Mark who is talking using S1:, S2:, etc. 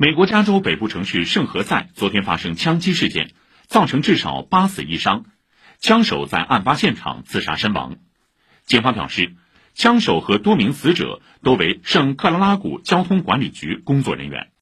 S1: 美国加州北部城市圣何塞昨天发生枪击事件，造成至少八死一伤。枪手在案发现场自杀身亡。警方表示，枪手和多名死者都为圣克拉拉谷交通管理局工作人员。